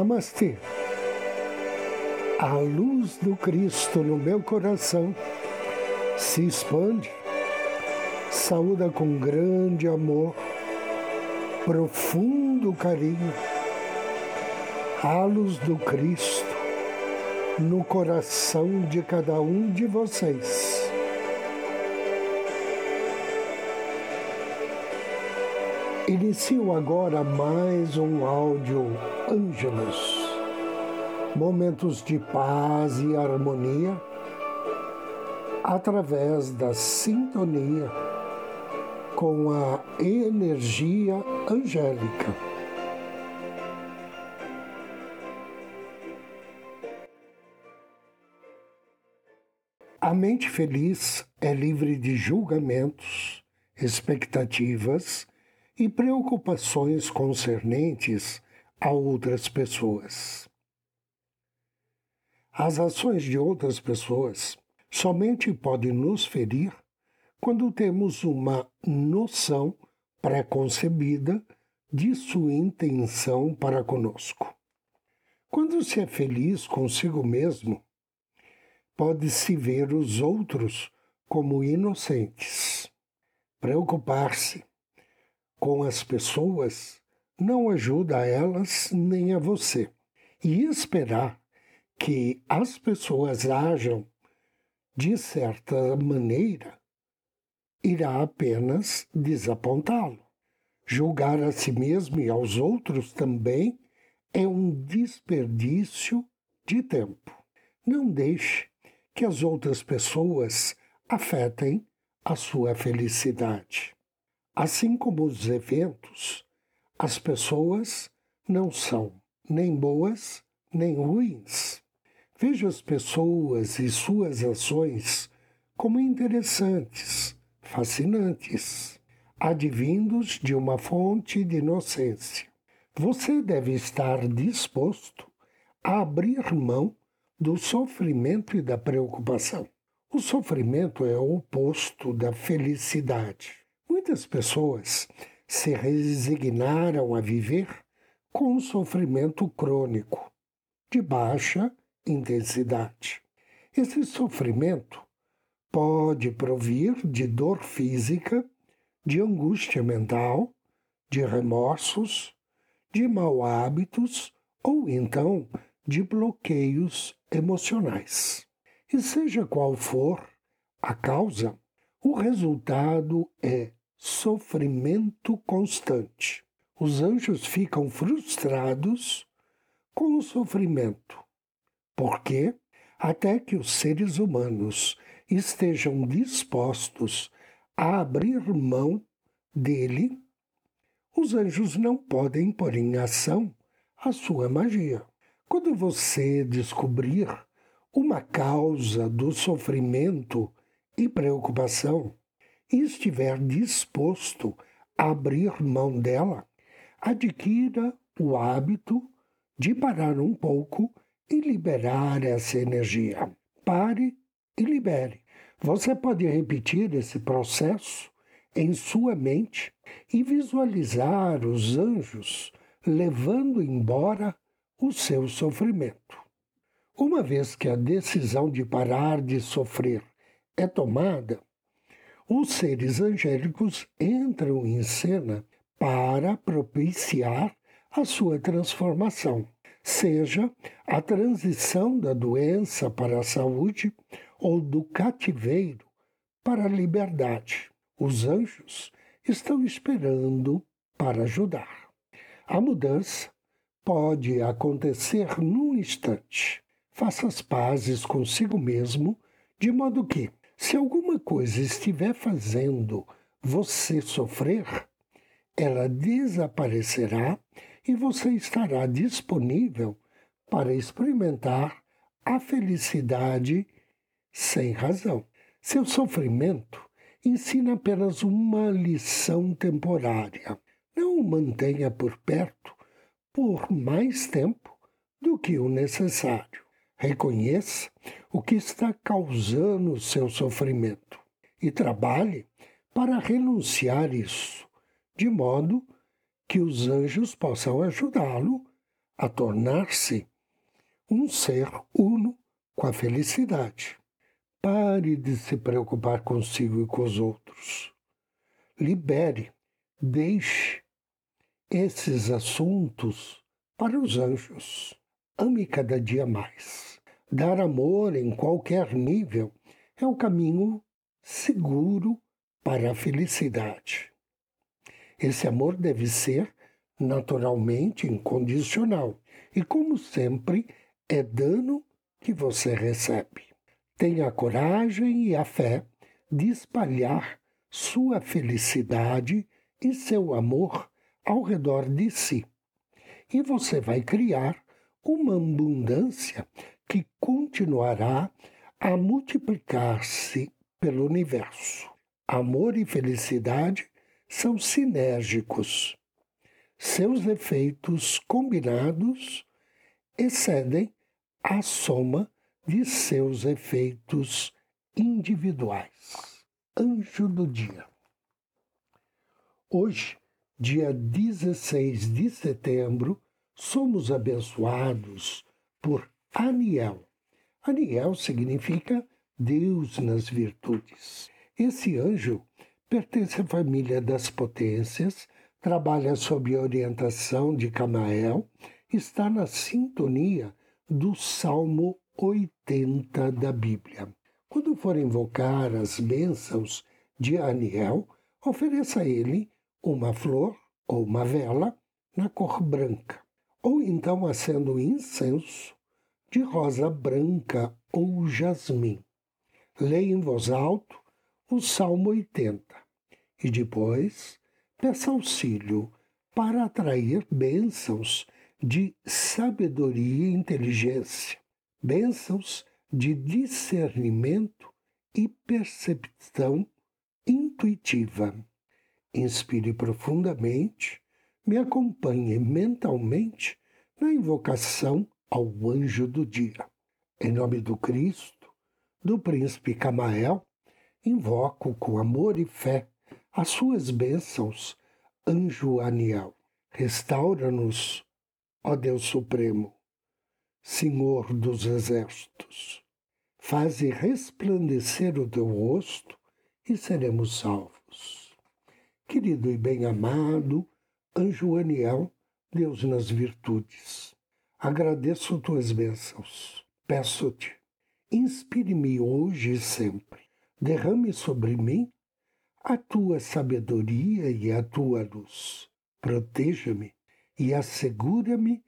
Namastê. A luz do Cristo no meu coração se expande, saúda com grande amor, profundo carinho, a luz do Cristo no coração de cada um de vocês. Inicio agora mais um áudio Ângelos. Momentos de paz e harmonia através da sintonia com a energia angélica. A mente feliz é livre de julgamentos, expectativas e preocupações concernentes a outras pessoas. As ações de outras pessoas somente podem nos ferir quando temos uma noção pré-concebida de sua intenção para conosco. Quando se é feliz consigo mesmo, pode-se ver os outros como inocentes. Preocupar-se com as pessoas não ajuda a elas nem a você. E esperar que as pessoas ajam de certa maneira irá apenas desapontá-lo. Julgar a si mesmo e aos outros também é um desperdício de tempo. Não deixe que as outras pessoas afetem a sua felicidade. Assim como os eventos, as pessoas não são nem boas nem ruins. Veja as pessoas e suas ações como interessantes, fascinantes, advindos de uma fonte de inocência. Você deve estar disposto a abrir mão do sofrimento e da preocupação. O sofrimento é o oposto da felicidade. Muitas pessoas se resignaram a viver com um sofrimento crônico, de baixa intensidade. Esse sofrimento pode provir de dor física, de angústia mental, de remorsos, de mau hábitos ou então de bloqueios emocionais. E seja qual for a causa, o resultado é sofrimento constante. Os anjos ficam frustrados com o sofrimento. Por quê? Até que os seres humanos estejam dispostos a abrir mão dele, os anjos não podem pôr em ação a sua magia. Quando você descobrir uma causa do sofrimento e preocupação, estiver disposto a abrir mão dela, adquira o hábito de parar um pouco e liberar essa energia. Pare e libere. Você pode repetir esse processo em sua mente e visualizar os anjos levando embora o seu sofrimento. Uma vez que a decisão de parar de sofrer é tomada, os seres angélicos entram em cena para propiciar a sua transformação, seja a transição da doença para a saúde ou do cativeiro para a liberdade. Os anjos estão esperando para ajudar. A mudança pode acontecer num instante. Faça as pazes consigo mesmo, de modo que se alguma coisa estiver fazendo você sofrer, ela desaparecerá e você estará disponível para experimentar a felicidade sem razão. Seu sofrimento ensina apenas uma lição temporária. Não o mantenha por perto por mais tempo do que o necessário. Reconheça o que está causando o seu sofrimento e trabalhe para renunciar isso, de modo que os anjos possam ajudá-lo a tornar-se um ser uno com a felicidade. Pare de se preocupar consigo e com os outros. Libere, deixe esses assuntos para os anjos. Ame cada dia mais. Dar amor em qualquer nível é o caminho seguro para a felicidade. Esse amor deve ser naturalmente incondicional e, como sempre, é dano que você recebe. Tenha a coragem e a fé de espalhar sua felicidade e seu amor ao redor de si. E você vai criar uma abundância que continuará a multiplicar-se pelo universo. Amor e felicidade são sinérgicos. Seus efeitos combinados excedem a soma de seus efeitos individuais. Anjo do dia. Hoje, dia 16 de setembro, somos abençoados por Aniel. Aniel significa Deus nas virtudes. Esse anjo pertence à família das potências, trabalha sob a orientação de Camael, está na sintonia do Salmo 80 da Bíblia. Quando for invocar as bênçãos de Aniel, ofereça a ele uma flor ou uma vela na cor branca, ou então acenda incenso de rosa branca ou jasmim. Leia em voz alta o Salmo 80 e depois peça auxílio para atrair bênçãos de sabedoria e inteligência, bênçãos de discernimento e percepção intuitiva. Inspire profundamente, me acompanhe mentalmente na invocação ao anjo do dia. Em nome do Cristo, do príncipe Camael, invoco com amor e fé as suas bênçãos, anjo Aniel. Restaura-nos, ó Deus Supremo, Senhor dos exércitos. Faze resplandecer o teu rosto e seremos salvos. Querido e bem-amado anjo Aniel, Deus nas virtudes, agradeço tuas bênçãos. Peço-te, inspire-me hoje e sempre. Derrame sobre mim a tua sabedoria e a tua luz. Proteja-me e assegura-me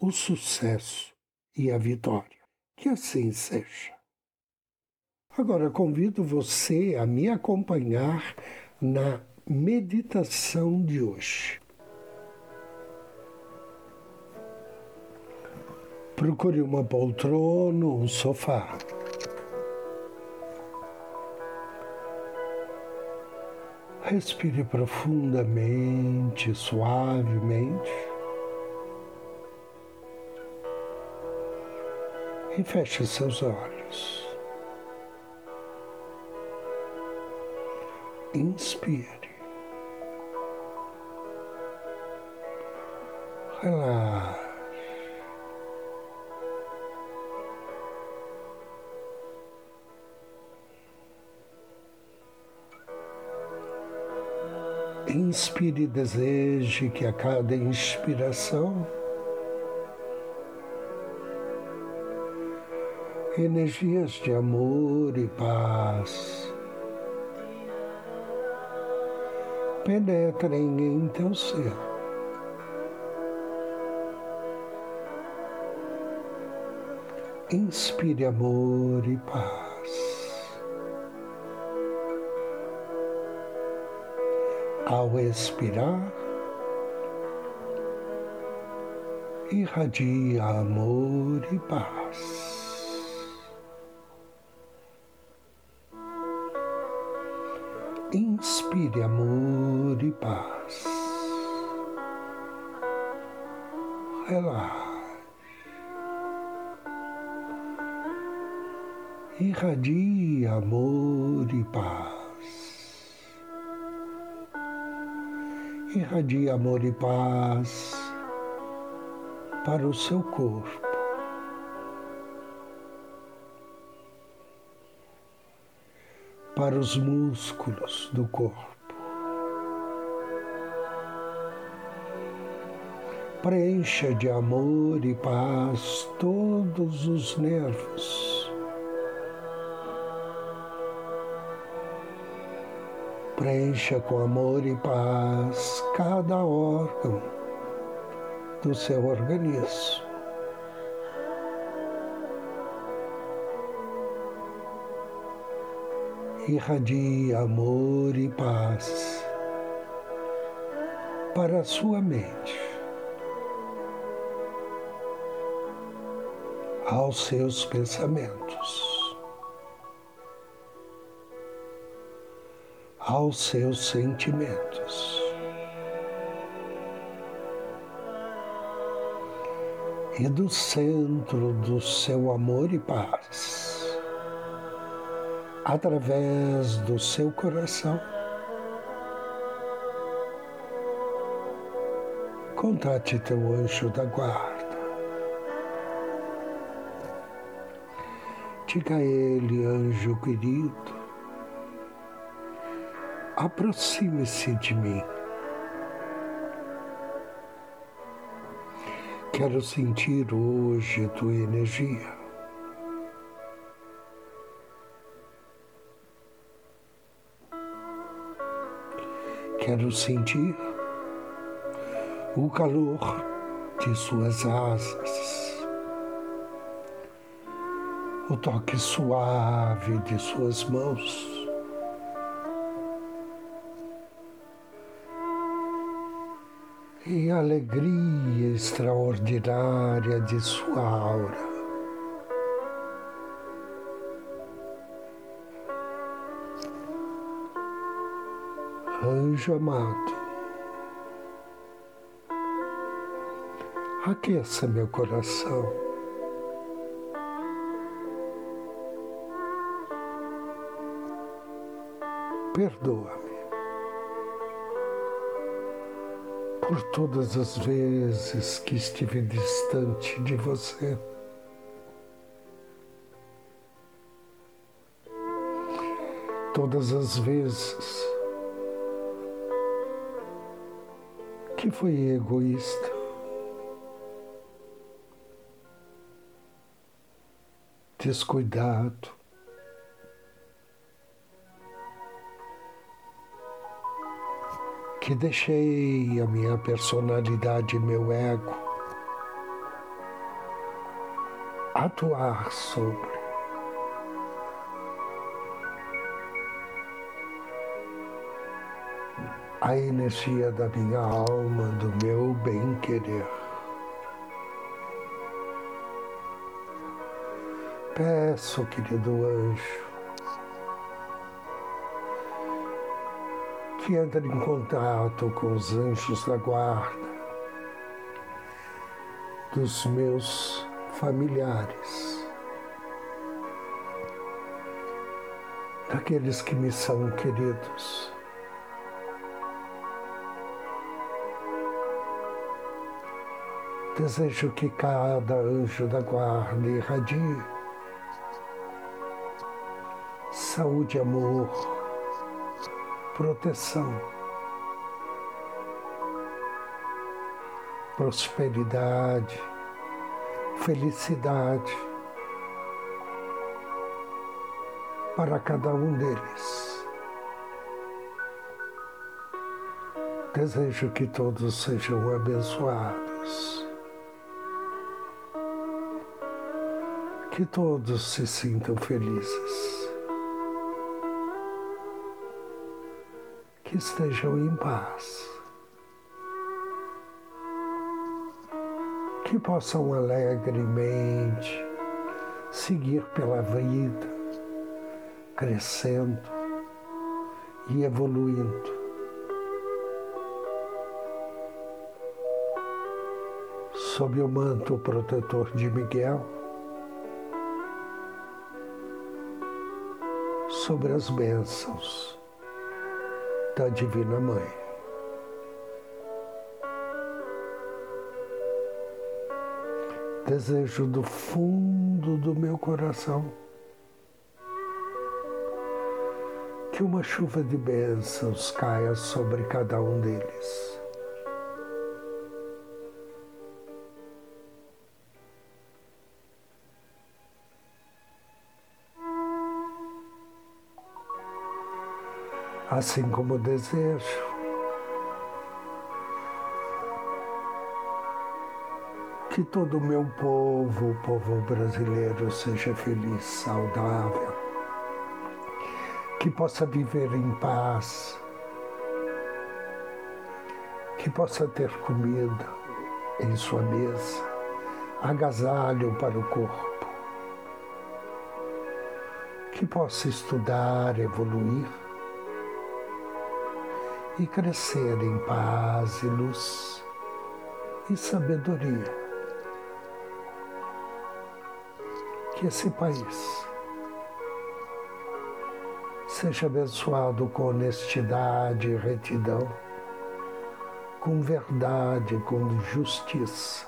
o sucesso e a vitória. Que assim seja. Agora convido você a me acompanhar na meditação de hoje. Procure uma poltrona, um sofá. Respire profundamente, suavemente. E feche seus olhos. Inspire. Relaxe. Inspire e deseje que a cada inspiração energias de amor e paz penetrem em teu ser. Inspire amor e paz. Ao expirar, irradia amor e paz. Inspire amor e paz. Relaxe. Irradia amor e paz. Irradia amor e paz para o seu corpo. Para os músculos do corpo. Preencha de amor e paz todos os nervos. Preencha com amor e paz cada órgão do seu organismo. Irradie amor e paz para a sua mente. aos seus pensamentos, aos seus sentimentos. E do centro do seu amor e paz, através do seu coração, contate teu anjo da guarda Diga a ele, anjo querido, aproxime-se de mim. Quero sentir hoje tua energia. Quero sentir o calor de suas asas o toque suave de suas mãos. E a alegria extraordinária de sua aura. Anjo amado, aqueça meu coração. perdoa-me por todas as vezes que estive distante de você. Todas as vezes que fui egoísta. Descuidado. Que deixei a minha personalidade e meu ego atuar sobre. A energia da minha alma, do meu bem-querer. Peço, querido anjo, que entra em contato com os anjos da guarda dos meus familiares, daqueles que me são queridos. Desejo que cada anjo da guarda irradie saúde amor proteção, prosperidade, felicidade para cada um deles. Desejo que todos sejam abençoados, que todos se sintam felizes. Que estejam em paz, que possam alegremente seguir pela vida, crescendo e evoluindo. Sob o manto protetor de Miguel, sobre as bênçãos da Divina Mãe. Desejo do fundo do meu coração que uma chuva de bênçãos caia sobre cada um deles. Assim como desejo. Que todo o meu povo, o povo brasileiro, seja feliz, saudável. Que possa viver em paz, que possa ter comida em sua mesa, agasalho para o corpo, que possa estudar, evoluir e crescer em paz e luz e sabedoria. Que esse país Seja abençoado com honestidade e retidão, com verdade, com justiça.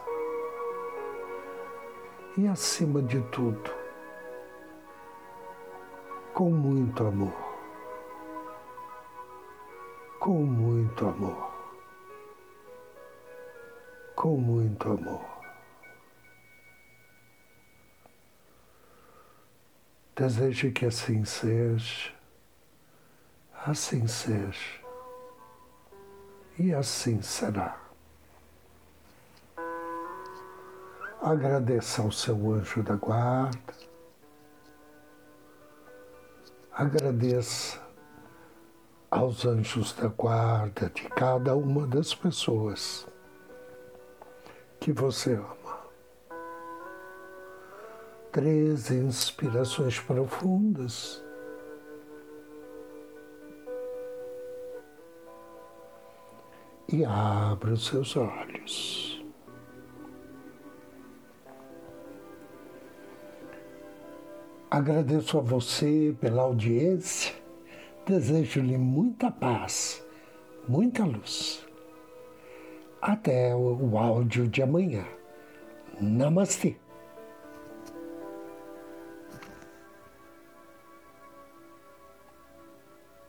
E, acima de tudo, com muito amor. Com muito amor. Com muito amor. Desejo que assim seja assim seja. E assim será. Agradeça ao seu anjo da guarda. Agradeça aos anjos da guarda de cada uma das pessoas que você ama. Três inspirações profundas e abra os seus olhos. Agradeço a você pela audiência, desejo-lhe muita paz, muita luz. Até o áudio de amanhã. Namastê.